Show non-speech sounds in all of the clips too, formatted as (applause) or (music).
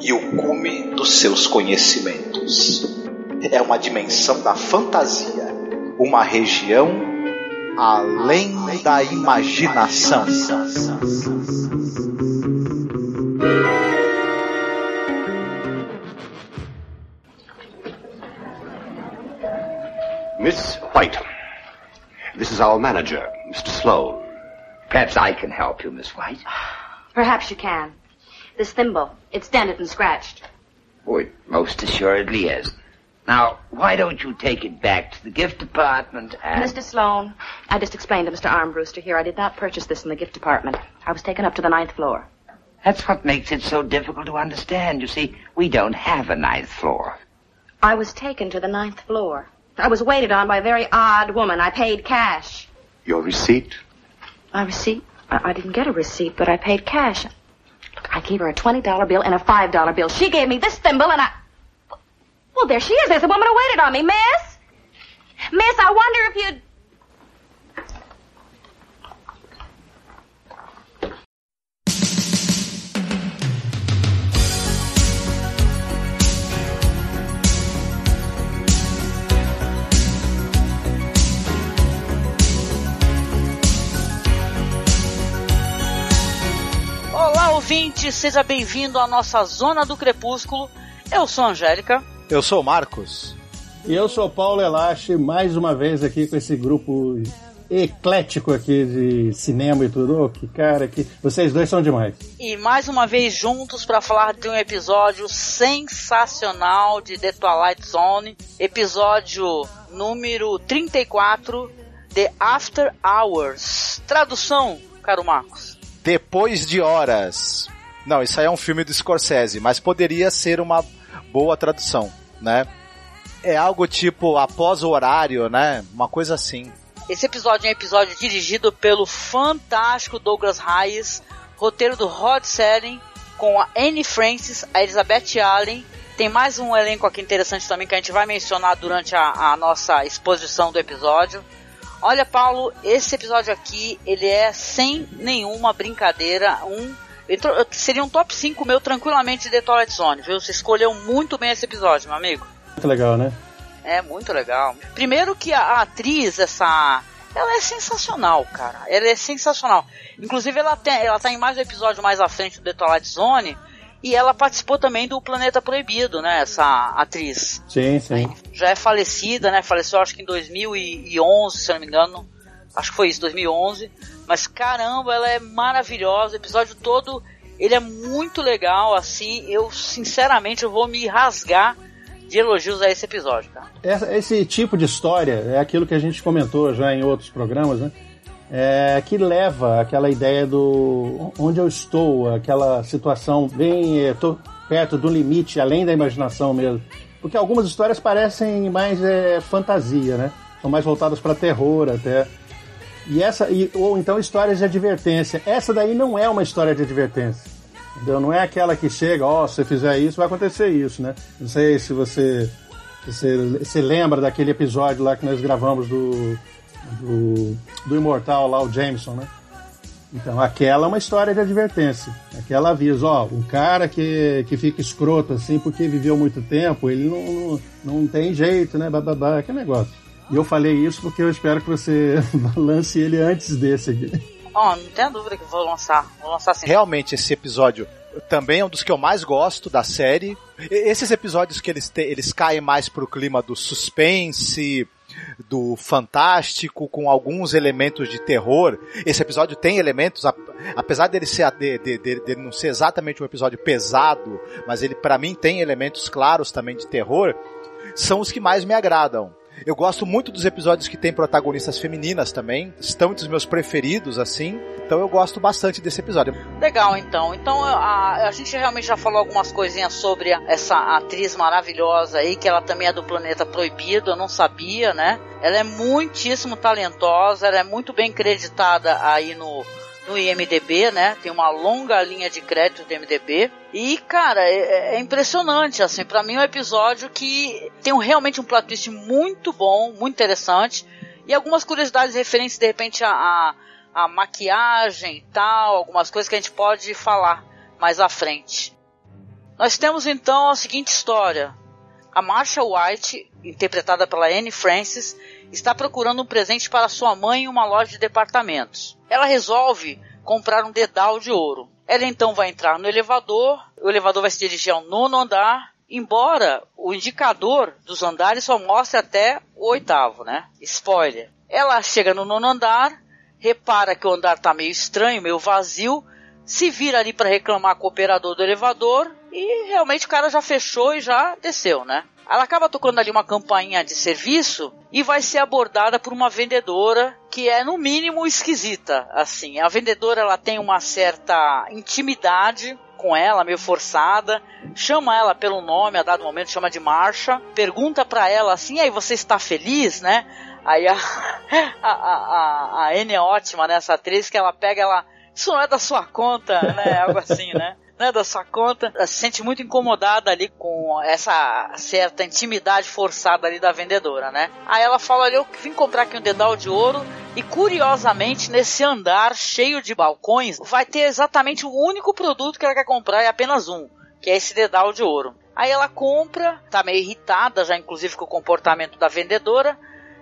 e o cume dos seus conhecimentos. É uma dimensão da fantasia, uma região além da imaginação. Miss White, this is our manager, Mr. Sloan. Perhaps I can help you, Miss White. Perhaps you can. This thimble. It's dented and scratched. Oh, it most assuredly is. Now, why don't you take it back to the gift department and... Mr. Sloan, I just explained to Mr. Armbruster here I did not purchase this in the gift department. I was taken up to the ninth floor. That's what makes it so difficult to understand. You see, we don't have a ninth floor. I was taken to the ninth floor. I was waited on by a very odd woman. I paid cash. Your receipt? My receipt? I, I didn't get a receipt, but I paid cash. I gave her a $20 bill and a $5 bill. She gave me this thimble and I... Well, there she is. There's a woman who waited on me. Miss? Miss, I wonder if you'd... ouvinte, seja bem-vindo à nossa Zona do Crepúsculo. Eu sou a Angélica. Eu sou o Marcos. E eu sou Paulo Elache, mais uma vez aqui com esse grupo eclético aqui de cinema e tudo. Oh, que cara, que vocês dois são demais. E mais uma vez juntos para falar de um episódio sensacional de The Twilight Zone, episódio número 34, The After Hours. Tradução, caro Marcos. Depois de Horas. Não, isso aí é um filme do Scorsese, mas poderia ser uma boa tradução, né? É algo tipo após o horário, né? Uma coisa assim. Esse episódio é um episódio dirigido pelo fantástico Douglas Hayes, roteiro do Rod Serling, com a Anne Francis, a Elizabeth Allen. Tem mais um elenco aqui interessante também que a gente vai mencionar durante a, a nossa exposição do episódio. Olha, Paulo, esse episódio aqui, ele é sem nenhuma brincadeira, um seria um top 5 meu tranquilamente de Twilight Zone, viu? Você escolheu muito bem esse episódio, meu amigo. Muito legal, né? É, muito legal. Primeiro que a, a atriz, essa ela é sensacional, cara. Ela é sensacional. Inclusive, ela, tem, ela tá em mais um episódio mais à frente do The Twilight Zone. E ela participou também do Planeta Proibido, né? Essa atriz. Sim, sim. Já é falecida, né? Faleceu acho que em 2011, se eu não me engano. Acho que foi isso, 2011. Mas caramba, ela é maravilhosa. O episódio todo, ele é muito legal, assim. Eu, sinceramente, eu vou me rasgar de elogios a esse episódio, cara. Esse tipo de história é aquilo que a gente comentou já em outros programas, né? É, que leva aquela ideia do onde eu estou, aquela situação bem é, tô perto do limite, além da imaginação mesmo. Porque algumas histórias parecem mais é, fantasia, né? São mais voltadas para terror até. E essa, e, ou então histórias de advertência. Essa daí não é uma história de advertência. Entendeu? Não é aquela que chega, ó, oh, se você fizer isso, vai acontecer isso, né? Não sei se você, se você se lembra daquele episódio lá que nós gravamos do do, do imortal lá, o Jameson, né? Então, aquela é uma história de advertência. Aquela avisa, ó, um cara que, que fica escroto assim porque viveu muito tempo, ele não, não, não tem jeito, né? Bababá, que negócio. E eu falei isso porque eu espero que você (laughs) lance ele antes desse aqui. Ó, oh, não tenha dúvida que vou lançar. Vou lançar sim. Realmente, esse episódio também é um dos que eu mais gosto da série. Esses episódios que eles, te, eles caem mais pro clima do suspense, do fantástico com alguns elementos de terror. Esse episódio tem elementos, apesar dele ser de, de, de, de não ser exatamente um episódio pesado, mas ele para mim tem elementos claros também de terror. São os que mais me agradam. Eu gosto muito dos episódios que tem protagonistas femininas também. Estão entre os meus preferidos, assim. Então eu gosto bastante desse episódio. Legal, então. Então a, a gente realmente já falou algumas coisinhas sobre essa atriz maravilhosa aí, que ela também é do Planeta Proibido, eu não sabia, né? Ela é muitíssimo talentosa, ela é muito bem creditada aí no, no IMDB, né? Tem uma longa linha de crédito do IMDB. E, cara, é, é impressionante, assim, para mim é um episódio que tem um, realmente um plot twist muito bom, muito interessante. E algumas curiosidades referentes, de repente, a, a, a maquiagem e tal, algumas coisas que a gente pode falar mais à frente. Nós temos então a seguinte história. A Marsha White, interpretada pela Anne Francis, está procurando um presente para sua mãe em uma loja de departamentos. Ela resolve comprar um dedal de ouro. Ela então vai entrar no elevador, o elevador vai se dirigir ao nono andar, embora o indicador dos andares só mostre até o oitavo, né? Spoiler. Ela chega no nono andar, repara que o andar está meio estranho, meio vazio, se vira ali para reclamar com o operador do elevador e realmente o cara já fechou e já desceu, né? Ela acaba tocando ali uma campainha de serviço e vai ser abordada por uma vendedora que é no mínimo esquisita, assim. A vendedora ela tem uma certa intimidade com ela, meio forçada, chama ela pelo nome a dado momento, chama de Marcha, pergunta para ela assim, aí você está feliz, né? Aí a, (laughs) a, a, a Anne é ótima nessa né, atriz que ela pega ela, isso não é da sua conta, né? Algo assim, né? Né, da sua conta, se sente muito incomodada ali com essa certa intimidade forçada ali da vendedora, né? Aí ela fala ali, eu vim comprar aqui um dedal de ouro e curiosamente nesse andar cheio de balcões vai ter exatamente o único produto que ela quer comprar é apenas um, que é esse dedal de ouro. Aí ela compra, tá meio irritada já inclusive com o comportamento da vendedora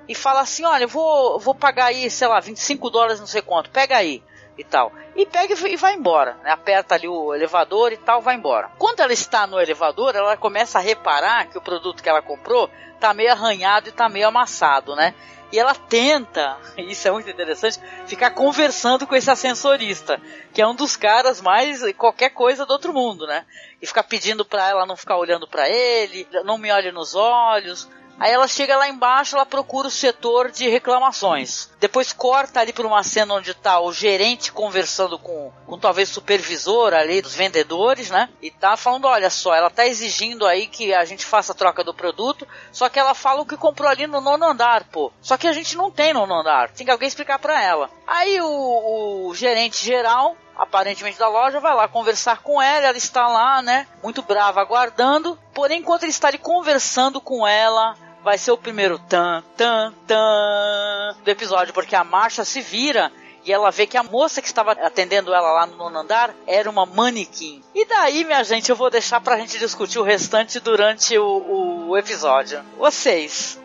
e fala assim, olha, eu vou, vou pagar aí, sei lá, 25 dólares não sei quanto, pega aí e tal. E pega e vai embora, né? Aperta ali o elevador e tal, vai embora. Quando ela está no elevador, ela começa a reparar que o produto que ela comprou tá meio arranhado e tá meio amassado, né? E ela tenta, (laughs) isso é muito interessante, ficar conversando com esse ascensorista, que é um dos caras mais qualquer coisa do outro mundo, né? E ficar pedindo para ela não ficar olhando para ele, não me olhe nos olhos, Aí ela chega lá embaixo, ela procura o setor de reclamações. Depois corta ali para uma cena onde está o gerente conversando com, com talvez supervisor ali dos vendedores, né? E tá falando, olha só, ela tá exigindo aí que a gente faça a troca do produto, só que ela fala o que comprou ali no nono andar, pô. Só que a gente não tem nono andar, tem que alguém explicar para ela. Aí o, o gerente geral aparentemente da loja, vai lá conversar com ela, ela está lá, né, muito brava, aguardando. Porém, enquanto ele está ali conversando com ela, vai ser o primeiro tan, tan, tan do episódio, porque a marcha se vira e ela vê que a moça que estava atendendo ela lá no nono andar era uma manequim. E daí, minha gente, eu vou deixar pra gente discutir o restante durante o, o episódio. Vocês.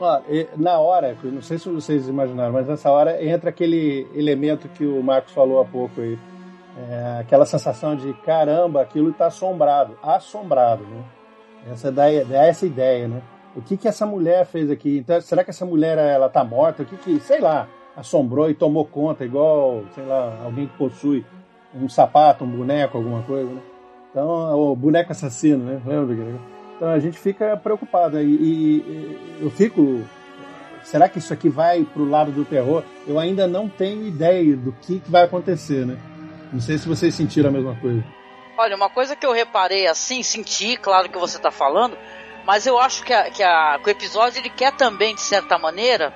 Ó, na hora, não sei se vocês imaginaram, mas nessa hora entra aquele elemento que o Marcos falou há pouco aí. É, aquela sensação de caramba, aquilo está assombrado, assombrado, né? Essa dá, dá essa ideia, né? O que que essa mulher fez aqui? Então, será que essa mulher ela tá morta? O que que, sei lá, assombrou e tomou conta igual, sei lá, alguém que possui um sapato, um boneco, alguma coisa, né? Então, o boneco assassino, né? Lembra? Então a gente fica preocupado e, e eu fico será que isso aqui vai pro lado do terror? Eu ainda não tenho ideia do que, que vai acontecer, né? Não sei se vocês sentiram a mesma coisa. Olha, uma coisa que eu reparei assim, senti, claro que você está falando, mas eu acho que, a, que, a, que o episódio ele quer também, de certa maneira,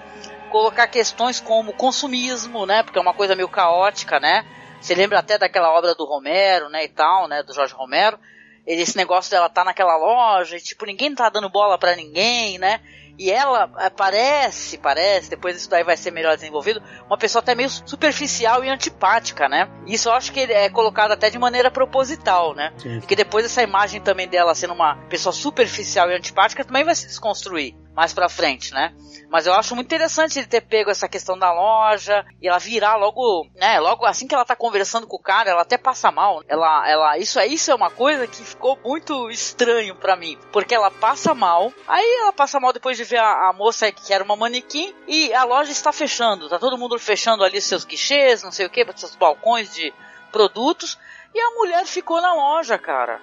colocar questões como consumismo, né? Porque é uma coisa meio caótica, né? Você lembra até daquela obra do Romero, né, e tal, né, do Jorge Romero. Esse negócio dela tá naquela loja e, tipo, ninguém tá dando bola para ninguém, né? E ela eh, parece, parece, depois isso daí vai ser melhor desenvolvido, uma pessoa até meio superficial e antipática, né? Isso eu acho que é colocado até de maneira proposital, né? Sim. Porque depois essa imagem também dela sendo uma pessoa superficial e antipática também vai se desconstruir mais pra frente, né? Mas eu acho muito interessante ele ter pego essa questão da loja e ela virar logo, né? Logo assim que ela tá conversando com o cara, ela até passa mal. Ela, ela, isso é isso é uma coisa que ficou muito estranho para mim, porque ela passa mal. Aí ela passa mal depois de ver a, a moça que era uma manequim e a loja está fechando. Tá todo mundo fechando ali seus guichês, não sei o que, seus balcões de produtos. E a mulher ficou na loja, cara.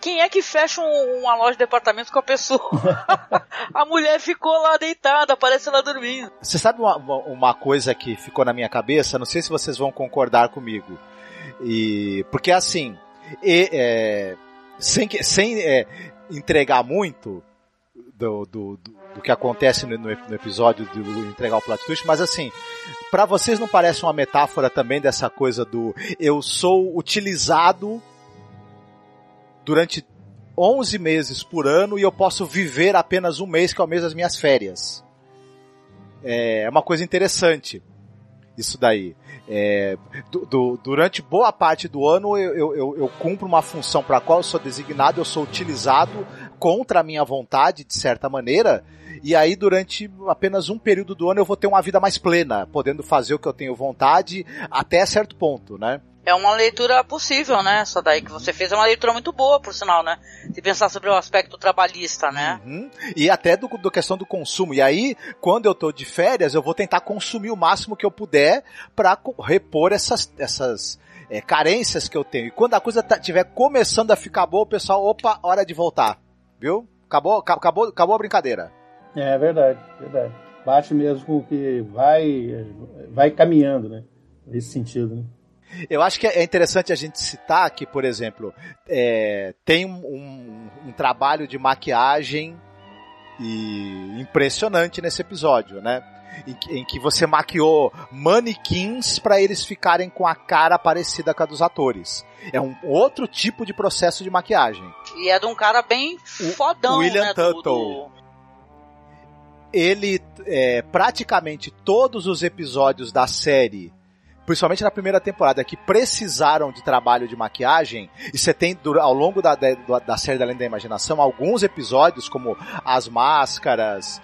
Quem é que fecha um, uma loja de departamento com a pessoa? (laughs) a mulher ficou lá deitada, parece ela dormindo. Você sabe uma, uma coisa que ficou na minha cabeça? Não sei se vocês vão concordar comigo. E porque assim, e, é, sem, sem é, entregar muito do, do, do, do que acontece no, no, episódio do entregar o plot twist, mas assim, para vocês não parece uma metáfora também dessa coisa do eu sou utilizado durante 11 meses por ano e eu posso viver apenas um mês, que é o mês das minhas férias. É uma coisa interessante isso daí. É, do, do, durante boa parte do ano eu, eu, eu cumpro uma função para a qual eu sou designado, eu sou utilizado contra a minha vontade, de certa maneira, e aí durante apenas um período do ano eu vou ter uma vida mais plena, podendo fazer o que eu tenho vontade até certo ponto, né? É uma leitura possível, né? Essa daí que você fez é uma leitura muito boa, por sinal, né? Se pensar sobre o aspecto trabalhista, né? Uhum. E até do, do questão do consumo. E aí, quando eu tô de férias, eu vou tentar consumir o máximo que eu puder para repor essas, essas é, carências que eu tenho. E quando a coisa estiver tá, começando a ficar boa, o pessoal, opa, hora de voltar. Viu? Acabou, acabou, acabou a brincadeira. É verdade, verdade. Bate mesmo com o que vai, vai caminhando, né? Nesse sentido, né? Eu acho que é interessante a gente citar que, por exemplo, é, tem um, um, um, trabalho de maquiagem e impressionante nesse episódio, né? Em, em que você maquiou manequins para eles ficarem com a cara parecida com a dos atores. É um outro tipo de processo de maquiagem. E é de um cara bem fodão, William né? Tuttle. Do, do... Ele, é, praticamente todos os episódios da série principalmente na primeira temporada, que precisaram de trabalho de maquiagem, e você tem ao longo da, da, da série da Lenda da Imaginação alguns episódios, como as máscaras,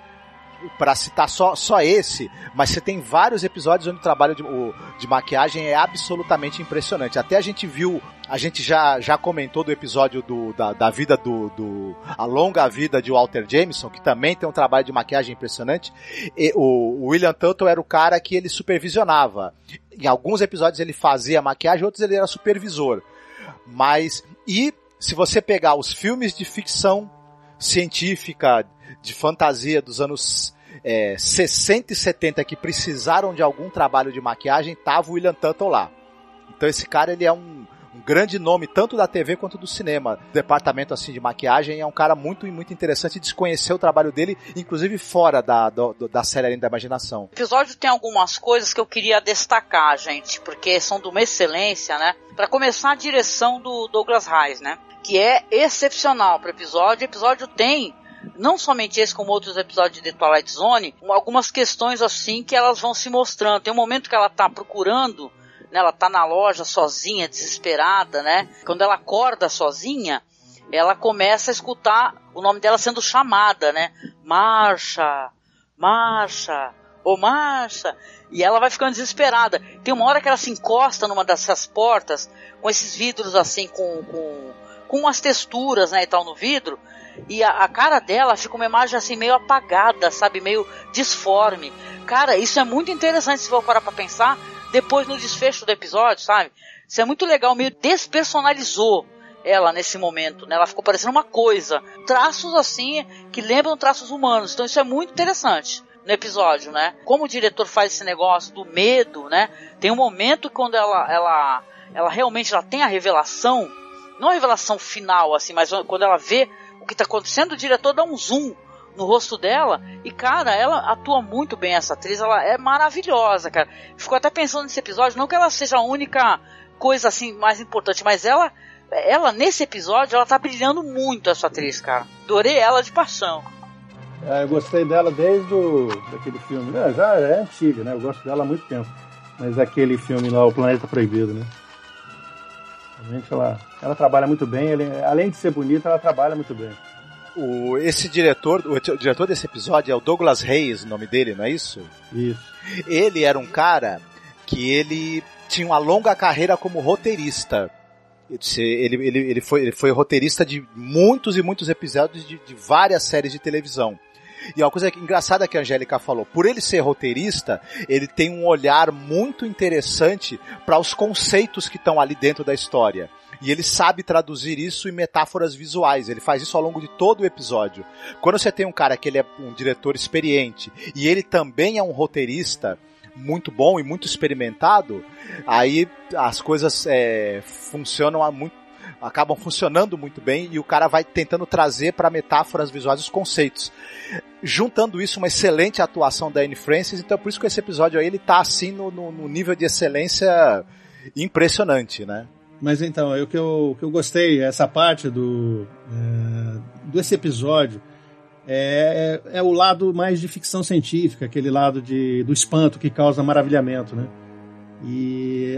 para citar só, só esse, mas você tem vários episódios onde o trabalho de, o, de maquiagem é absolutamente impressionante. Até a gente viu, a gente já, já comentou do episódio do, da, da vida do, do. A longa vida de Walter Jameson, que também tem um trabalho de maquiagem impressionante. E o, o William Tuttle era o cara que ele supervisionava. Em alguns episódios ele fazia maquiagem, outros ele era supervisor. Mas, e se você pegar os filmes de ficção científica, de fantasia dos anos é, 60 e 70 que precisaram de algum trabalho de maquiagem, tava o William Tuttle lá. Então esse cara ele é um, um grande nome tanto da TV quanto do cinema. Departamento assim de maquiagem é um cara muito muito interessante de conhecer o trabalho dele, inclusive fora da, do, da série Além da Imaginação. O episódio tem algumas coisas que eu queria destacar, gente, porque são de uma excelência, né? Para começar, a direção do Douglas Reis, né? Que é excepcional para o episódio. O episódio tem não somente esse, como outros episódios de Twilight Zone, algumas questões assim que elas vão se mostrando. Tem um momento que ela tá procurando, né, ela tá na loja sozinha, desesperada, né? Quando ela acorda sozinha, ela começa a escutar o nome dela sendo chamada, né? Marcha, marcha, ô marcha. E ela vai ficando desesperada. Tem uma hora que ela se encosta numa dessas portas, com esses vidros assim, com, com, com umas texturas, né, e tal no vidro e a, a, cara dela fica uma imagem assim meio apagada, sabe, meio disforme. Cara, isso é muito interessante se for parar pra pensar depois no desfecho do episódio, sabe? Isso é muito legal, meio despersonalizou ela nesse momento, né? Ela ficou parecendo uma coisa. Traços assim que lembram traços humanos. Então isso é muito interessante no episódio, né? Como o diretor faz esse negócio do medo, né? Tem um momento quando ela ela ela realmente ela tem a revelação, não a revelação final assim, mas quando ela vê o que está acontecendo, o diretor dá um zoom no rosto dela e cara, ela atua muito bem essa atriz, ela é maravilhosa, cara. Ficou até pensando nesse episódio, não que ela seja a única coisa assim mais importante, mas ela ela nesse episódio ela tá brilhando muito essa atriz, cara. Adorei ela de paixão. É, eu gostei dela desde o, daquele filme. É, já é antiga, né? Eu gosto dela há muito tempo. Mas aquele filme lá, O Planeta Proibido, né? Realmente ela, ela trabalha muito bem, ele, além de ser bonita, ela trabalha muito bem. O, esse diretor, o, o diretor desse episódio é o Douglas Reis, o nome dele, não é isso? Isso. Ele era um cara que ele tinha uma longa carreira como roteirista. Ele, ele, ele, foi, ele foi roteirista de muitos e muitos episódios de, de várias séries de televisão. E uma coisa engraçada que a Angélica falou, por ele ser roteirista, ele tem um olhar muito interessante para os conceitos que estão ali dentro da história. E ele sabe traduzir isso em metáforas visuais. Ele faz isso ao longo de todo o episódio. Quando você tem um cara que ele é um diretor experiente e ele também é um roteirista muito bom e muito experimentado, aí as coisas é, funcionam muito acabam funcionando muito bem e o cara vai tentando trazer para metáforas visuais os conceitos. Juntando isso, uma excelente atuação da Anne Francis, então por isso que esse episódio aí ele tá assim no, no, no nível de excelência impressionante, né? Mas então, o que eu, que eu gostei, essa parte do é, desse episódio, é, é, é, o lado mais de ficção científica, aquele lado de, do espanto que causa maravilhamento, né? E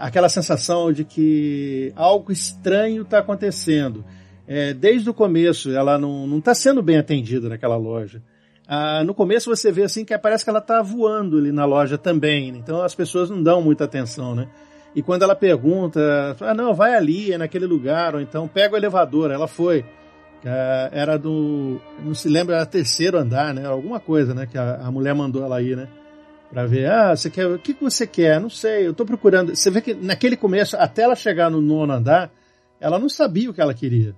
aquela sensação de que algo estranho está acontecendo. É, desde o começo, ela não está sendo bem atendida naquela loja. Ah, no começo você vê assim que parece que ela está voando ali na loja também. Né? Então as pessoas não dão muita atenção, né? E quando ela pergunta, ah, não, vai ali, é naquele lugar, ou então pega o elevador, ela foi. Ah, era do, não se lembra, era terceiro andar, né? Alguma coisa, né? Que a, a mulher mandou ela ir, né? Pra ver, ah, você quer, o que, que você quer? Não sei, eu tô procurando. Você vê que naquele começo, até ela chegar no nono andar, ela não sabia o que ela queria.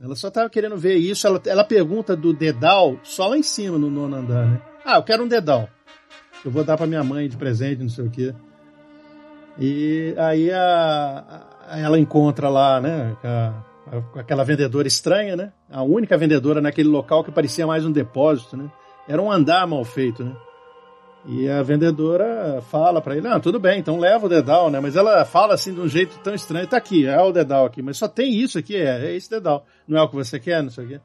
Ela só estava querendo ver isso. Ela, ela pergunta do dedal só lá em cima, no nono andar, né? Ah, eu quero um dedal. Eu vou dar para minha mãe de presente, não sei o quê. E aí a, a, ela encontra lá, né, a, aquela vendedora estranha, né? A única vendedora naquele local que parecia mais um depósito, né? Era um andar mal feito, né? E a vendedora fala para ele, não, tudo bem, então leva o dedal, né? Mas ela fala assim de um jeito tão estranho, tá aqui, é o dedal aqui, mas só tem isso aqui, é, é esse dedal. Não é o que você quer, não sei o quê.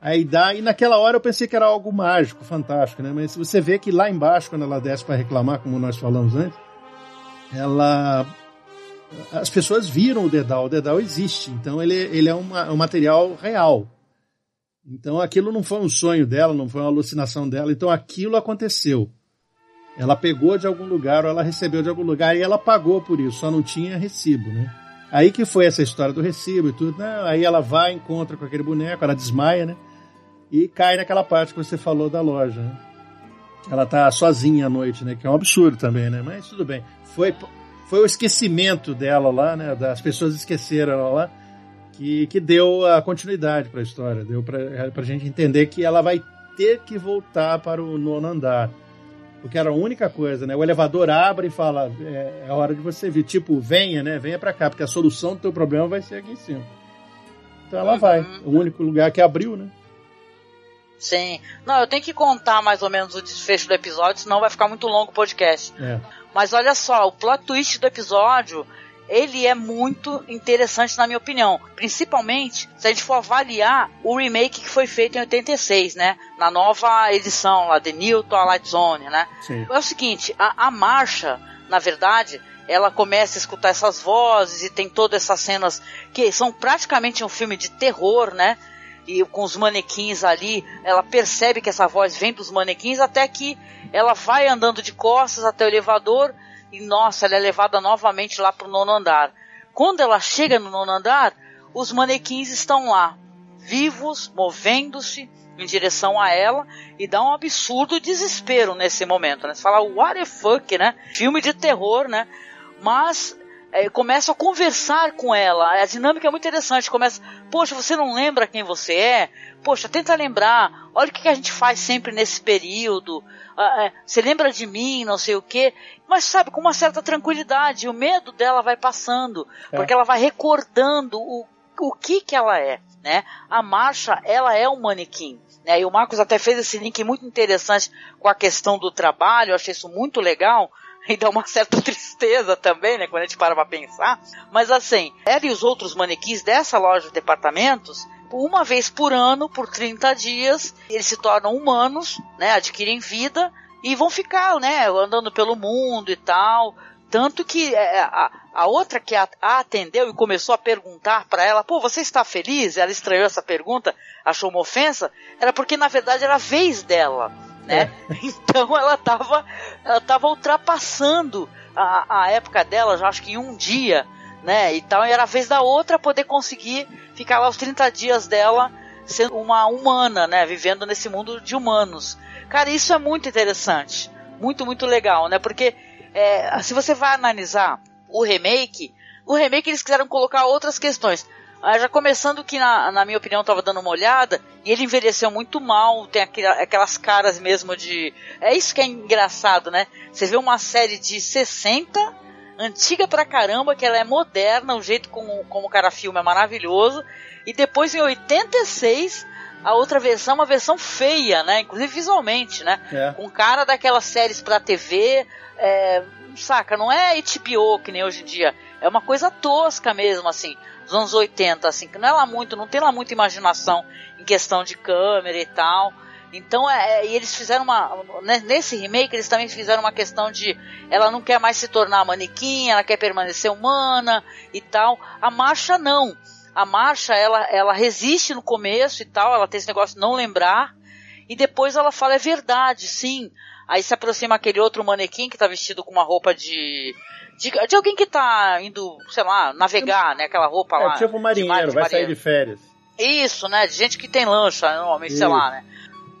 Aí dá, e naquela hora eu pensei que era algo mágico, fantástico, né? Mas você vê que lá embaixo, quando ela desce para reclamar, como nós falamos antes, ela as pessoas viram o dedal, o dedal existe, então ele, ele é uma, um material real. Então aquilo não foi um sonho dela, não foi uma alucinação dela, então aquilo aconteceu. Ela pegou de algum lugar ou ela recebeu de algum lugar e ela pagou por isso, só não tinha recibo, né? Aí que foi essa história do recibo e tudo, né? Aí ela vai, encontra com aquele boneco, ela desmaia, né? E cai naquela parte que você falou da loja, né? Ela tá sozinha à noite, né? Que é um absurdo também, né? Mas tudo bem foi, foi o esquecimento dela lá, né? Das pessoas esqueceram ela lá, que, que deu a continuidade para a história. Deu para a gente entender que ela vai ter que voltar para o nono andar. Porque era a única coisa, né? O elevador abre e fala: é, é hora de você vir. Tipo, venha, né? Venha para cá, porque a solução do teu problema vai ser aqui em cima. Então ela vai. Uhum. O único lugar que abriu, né? Sim. Não, eu tenho que contar mais ou menos o desfecho do episódio, senão vai ficar muito longo o podcast. É. Mas olha só, o plot twist do episódio, ele é muito interessante na minha opinião. Principalmente se a gente for avaliar o remake que foi feito em 86, né? Na nova edição lá, The New Twilight Zone, né? Sim. É o seguinte, a, a marcha, na verdade, ela começa a escutar essas vozes e tem todas essas cenas que são praticamente um filme de terror, né? E com os manequins ali, ela percebe que essa voz vem dos manequins até que ela vai andando de costas até o elevador e nossa, ela é levada novamente lá para o nono andar. Quando ela chega no nono andar, os manequins estão lá, vivos, movendo-se em direção a ela e dá um absurdo desespero nesse momento, né? Você fala, what the fuck, né? Filme de terror, né? Mas é, começam a conversar com ela. A dinâmica é muito interessante. Começa, poxa, você não lembra quem você é? Poxa, tenta lembrar. Olha o que a gente faz sempre nesse período. Ah, é, você lembra de mim, não sei o quê. Mas sabe, com uma certa tranquilidade. O medo dela vai passando, é. porque ela vai recordando o, o que que ela é. Né? A Marcha, ela é um manequim. Né? E o Marcos até fez esse link muito interessante com a questão do trabalho. Eu achei isso muito legal (laughs) e dá uma certa tristeza também, né, quando a gente para pra pensar. Mas assim, ela e os outros manequins dessa loja de departamentos, uma vez por ano, por 30 dias, eles se tornam humanos, né, adquirem vida e vão ficar, né, andando pelo mundo e tal. Tanto que é, a, a outra que a, a, atendeu e começou a perguntar para ela, pô, você está feliz? Ela estranhou essa pergunta, achou uma ofensa, era porque na verdade era a vez dela né? É. (laughs) Então ela estava ela tava ultrapassando a, a época dela, já acho que em um dia, né? E tal, e era a vez da outra poder conseguir ficar lá os 30 dias dela sendo uma humana, né? Vivendo nesse mundo de humanos. Cara, isso é muito interessante. Muito, muito legal, né? Porque é, se você vai analisar o remake, o remake eles quiseram colocar outras questões. Ah, já começando que, na, na minha opinião, tava dando uma olhada, e ele envelheceu muito mal, tem aquelas caras mesmo de. É isso que é engraçado, né? Você vê uma série de 60, antiga pra caramba, que ela é moderna, o jeito como, como o cara filma é maravilhoso, e depois em 86 a outra versão uma versão feia, né? Inclusive visualmente, né? É. Com cara daquelas séries pra TV, é, saca? Não é HBO que nem hoje em dia. É uma coisa tosca mesmo, assim, dos anos 80, assim, que não é lá muito, não tem lá muita imaginação em questão de câmera e tal. Então, é, é, e eles fizeram uma. Né, nesse remake, eles também fizeram uma questão de. Ela não quer mais se tornar manequim, ela quer permanecer humana e tal. A marcha não. A marcha, ela, ela resiste no começo e tal, ela tem esse negócio de não lembrar. E depois ela fala, é verdade, sim. Aí se aproxima aquele outro manequim que tá vestido com uma roupa de. De, de alguém que tá indo, sei lá, navegar, né? Aquela roupa é, lá. Tipo marinheiro, vai sair de férias. Isso, né? De gente que tem lancha, normalmente, sei lá, né?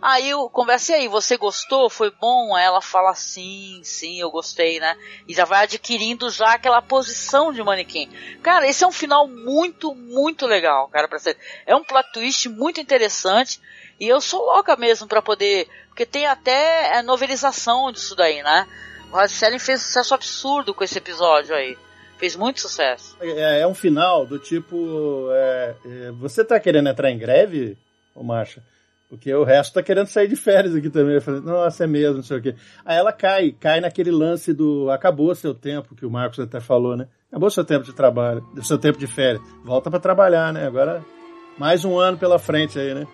Aí eu conversei aí, você gostou? Foi bom? Aí ela fala sim, sim, eu gostei, né? E já vai adquirindo já aquela posição de manequim. Cara, esse é um final muito, muito legal, cara, pra ser. É um plot twist muito interessante. E eu sou louca mesmo para poder. Porque tem até é, novelização disso daí, né? O Rod fez sucesso absurdo com esse episódio aí. Fez muito sucesso. É, é um final do tipo. É, é, você tá querendo entrar em greve, ô Marcha? Porque o resto tá querendo sair de férias aqui também. Falei, nossa, é mesmo, não sei o quê. Aí ela cai, cai naquele lance do acabou seu tempo, que o Marcos até falou, né? Acabou seu tempo de trabalho, seu tempo de férias. Volta para trabalhar, né? Agora mais um ano pela frente aí, né?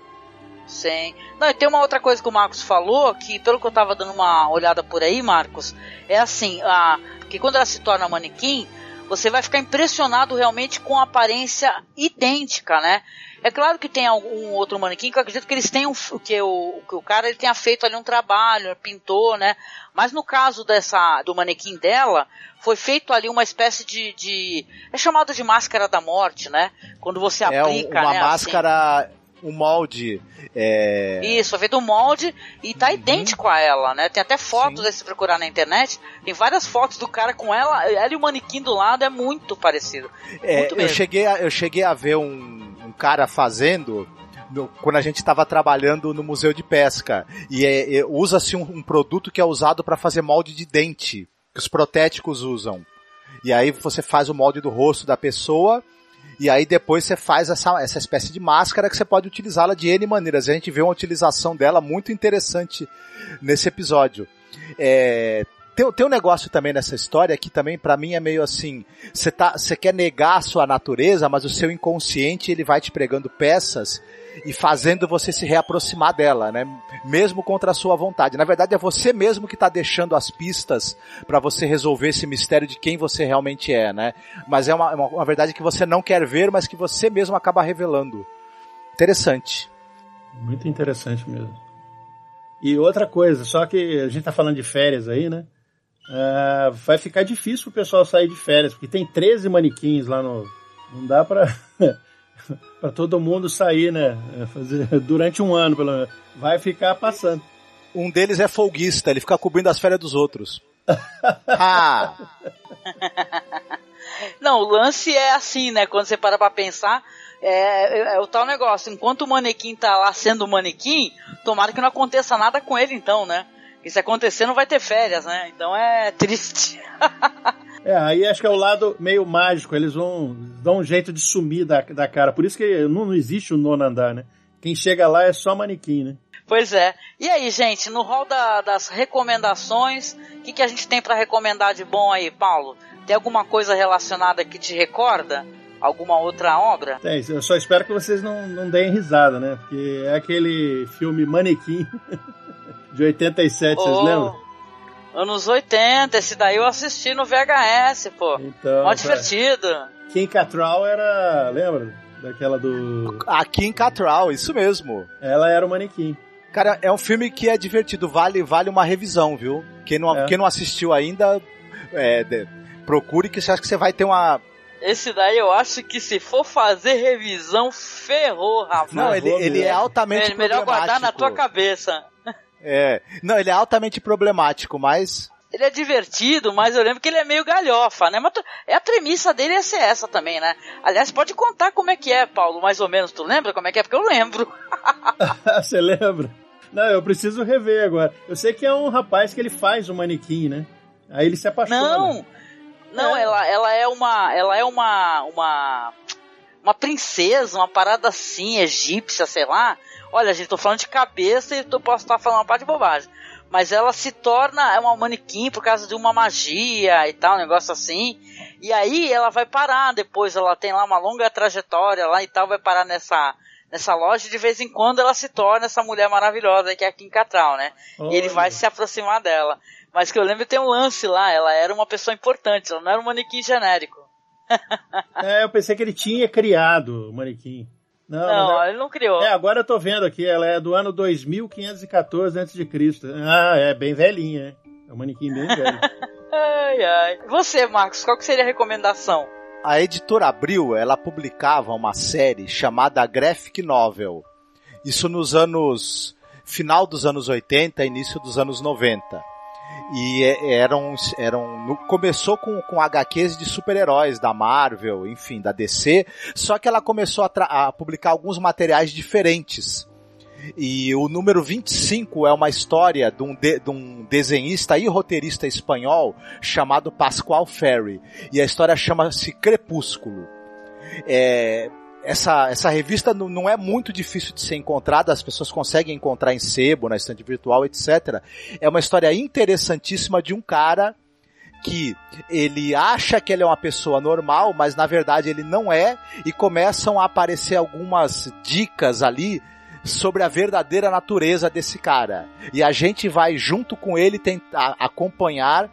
Sim. Não, e tem uma outra coisa que o Marcos falou, que pelo que eu tava dando uma olhada por aí, Marcos, é assim, a, que quando ela se torna manequim, você vai ficar impressionado realmente com a aparência idêntica, né? É claro que tem algum outro manequim que eu acredito que eles tenham que o que o cara ele tenha feito ali um trabalho, pintou, né? Mas no caso dessa do manequim dela, foi feito ali uma espécie de, de é chamado de máscara da morte, né? Quando você é aplica, uma né, máscara assim um molde. É... Isso, feito um molde e tá uhum. idêntico a ela, né? Tem até fotos aí se procurar na internet. Tem várias fotos do cara com ela, ela e o manequim do lado é muito parecido. É, muito eu, cheguei a, eu cheguei a ver um, um cara fazendo. Quando a gente estava trabalhando no museu de pesca e é, é, usa-se um, um produto que é usado para fazer molde de dente que os protéticos usam e aí você faz o molde do rosto da pessoa e aí depois você faz essa, essa espécie de máscara que você pode utilizá-la de N maneiras. A gente vê uma utilização dela muito interessante nesse episódio. É, tem, tem um negócio também nessa história que também para mim é meio assim, você tá, você quer negar a sua natureza, mas o seu inconsciente ele vai te pregando peças e fazendo você se reaproximar dela, né? Mesmo contra a sua vontade. Na verdade, é você mesmo que está deixando as pistas para você resolver esse mistério de quem você realmente é, né? Mas é uma, uma, uma verdade que você não quer ver, mas que você mesmo acaba revelando. Interessante. Muito interessante mesmo. E outra coisa, só que a gente está falando de férias aí, né? Uh, vai ficar difícil o pessoal sair de férias, porque tem 13 manequins lá no. Não dá para (laughs) (laughs) para todo mundo sair, né? É, fazer, (laughs) durante um ano, pelo menos. Vai ficar passando. Um deles é folguista, ele fica cobrindo as férias dos outros. (laughs) ah! Não, o lance é assim, né? Quando você para pra pensar, é, é, é, o tal negócio. Enquanto o manequim tá lá sendo manequim, tomara que não aconteça nada com ele, então, né? E se acontecer, não vai ter férias, né? Então é triste. É, aí acho que é o lado meio mágico, eles vão dar um jeito de sumir da, da cara. Por isso que não, não existe o nono andar, né? Quem chega lá é só manequim, né? Pois é. E aí, gente, no rol da, das recomendações, o que, que a gente tem para recomendar de bom aí, Paulo? Tem alguma coisa relacionada que te recorda? Alguma outra obra? Tem, eu só espero que vocês não, não deem risada, né? Porque é aquele filme Manequim (laughs) de 87, oh. vocês lembram? Anos 80, esse daí eu assisti no VHS, pô. Então. Mó divertido. Kim Cattrall era. Lembra? Daquela do. A Kim Cattrall, isso mesmo. Ela era o manequim. Cara, é um filme que é divertido, vale, vale uma revisão, viu? Quem não, é. quem não assistiu ainda, é, de, procure que você acha que você vai ter uma. Esse daí eu acho que se for fazer revisão, ferrou, rapaz. Não, ele, ele é altamente É melhor guardar na tua cabeça. É. Não, ele é altamente problemático, mas. Ele é divertido, mas eu lembro que ele é meio galhofa, né? Mas é a premissa dele ia ser essa também, né? Aliás, pode contar como é que é, Paulo, mais ou menos. Tu lembra como é que é? Porque eu lembro. (laughs) (laughs) Você lembra? Não, eu preciso rever agora. Eu sei que é um rapaz que ele faz o manequim, né? Aí ele se apaixona. Não, não, ela, ela é uma, ela é uma, uma, uma princesa, uma parada assim, egípcia, sei lá. Olha, gente, tô falando de cabeça e eu posso estar falando uma parte de bobagem. Mas ela se torna é uma manequim por causa de uma magia e tal, um negócio assim. E aí ela vai parar depois, ela tem lá uma longa trajetória lá e tal, vai parar nessa nessa loja e de vez em quando ela se torna essa mulher maravilhosa que é a Kim Cattrall, né? E ele Olha. vai se aproximar dela. Mas que eu lembro tem um lance lá, ela era uma pessoa importante, ela não era um manequim genérico. (laughs) É, eu pensei que ele tinha criado o manequim. Não, Não, mas ele não criou. é, é, agora eu tô vendo aqui, ela é do ano 2514 a.C. Ah, é bem velhinha, hein? É um manequim bem (laughs) velho. Ai, ai. Você, Marcos, qual que seria a recomendação? A editora Abril, ela publicava uma série chamada Graphic Novel. Isso nos anos final dos anos 80, início dos anos 90. E é- eram eram começou com com HQs de super-heróis da Marvel, enfim, da DC, só que ela começou a, a publicar alguns materiais diferentes. E o número 25 é uma história de um, de- de um desenhista e roteirista espanhol chamado Pascual Ferry. E a história chama-se Crepúsculo. É, essa, essa revista não, não é muito difícil de ser encontrada, as pessoas conseguem encontrar em sebo, na estante virtual, etc. É uma história interessantíssima de um cara que ele acha que ele é uma pessoa normal, mas na verdade ele não é, e começam a aparecer algumas dicas ali sobre a verdadeira natureza desse cara. E a gente vai junto com ele tentar acompanhar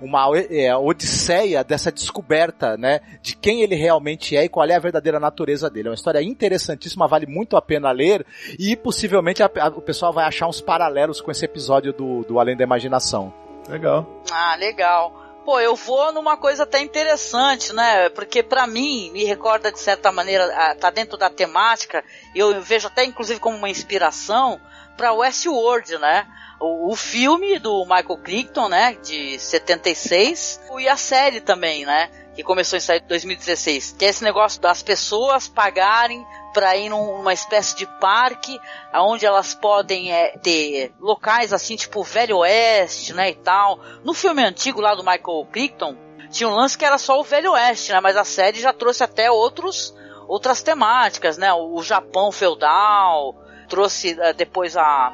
uma é, odisseia dessa descoberta, né, de quem ele realmente é e qual é a verdadeira natureza dele. É uma história interessantíssima, vale muito a pena ler e possivelmente a- a- o pessoal vai achar uns paralelos com esse episódio do, do Além da Imaginação. Legal. Ah, legal. Pô, eu vou numa coisa até interessante, né? Porque pra mim, me recorda de certa maneira, tá dentro da temática, e eu vejo até inclusive como uma inspiração pra Westworld, né? O, filme do Michael Crichton, né? De 76, e a série também, né? Que começou em sair em 2016. Que é esse negócio das pessoas pagarem pra ir num- numa espécie de parque onde elas podem é, ter locais assim, tipo Velho Oeste, né, e tal. No filme antigo lá do Michael Crichton, tinha um lance que era só o Velho Oeste, né, mas a série já trouxe até outros outras temáticas, né, o, o Japão feudal, trouxe eh, depois a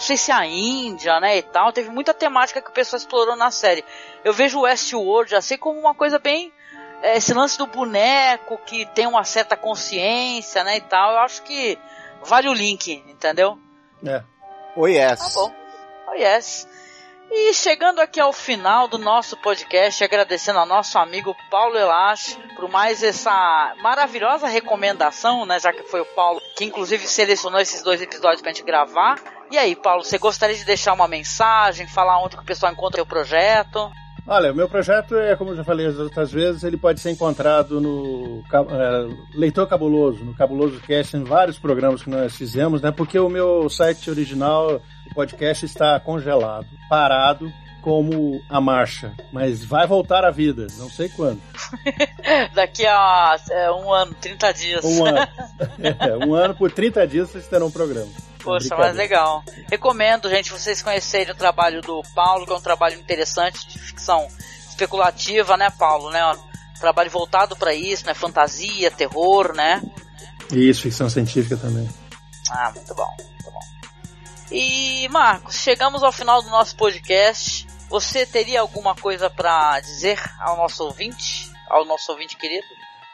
não sei se a Índia, né, e tal, teve muita temática que o pessoal explorou na série. Eu vejo o Westworld assim como uma coisa bem é, esse lance do boneco que tem uma certa consciência, né, e tal. Eu acho que vale o link, entendeu? É. Oh yes. Tá bom. Oh, yes. E chegando aqui ao final do nosso podcast, agradecendo ao nosso amigo Paulo Elache por mais essa maravilhosa recomendação, né? Já que foi o Paulo que inclusive selecionou esses dois episódios pra gente gravar. E aí, Paulo, você gostaria de deixar uma mensagem, falar onde que o pessoal encontra o projeto? Olha, o meu projeto é, como eu já falei as outras vezes, ele pode ser encontrado no é, Leitor Cabuloso, no Cabuloso Cast, em vários programas que nós fizemos, né? Porque o meu site original, o podcast, está congelado, parado, como a marcha. Mas vai voltar à vida, não sei quando. (laughs) Daqui a é, um ano, 30 dias. Um ano. (laughs) É, um ano por 30 dias vocês terão um programa. Poxa, mas legal. Recomendo, gente, vocês conhecerem o trabalho do Paulo, que é um trabalho interessante de ficção especulativa, né, Paulo? Né? Um trabalho voltado para isso, né? Fantasia, terror, né? Isso, ficção científica também. Ah, muito bom, muito bom. E, Marcos, chegamos ao final do nosso podcast. Você teria alguma coisa para dizer ao nosso ouvinte? Ao nosso ouvinte querido?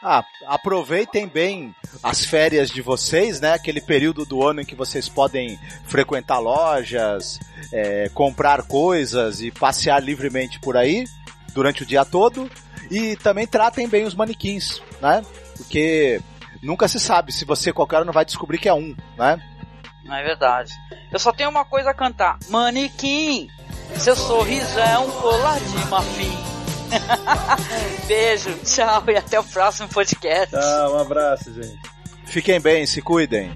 Ah, aproveitem bem as férias de vocês, né? Aquele período do ano em que vocês podem frequentar lojas, é, comprar coisas e passear livremente por aí durante o dia todo. E também tratem bem os manequins, né? Porque nunca se sabe se você qualquer não vai descobrir que é um, né? Não é verdade. Eu só tenho uma coisa a cantar. Manequim, seu sorriso é um colar de marfim. (laughs) Beijo, tchau e até o próximo podcast. Tchau, um abraço, gente. Fiquem bem, se cuidem.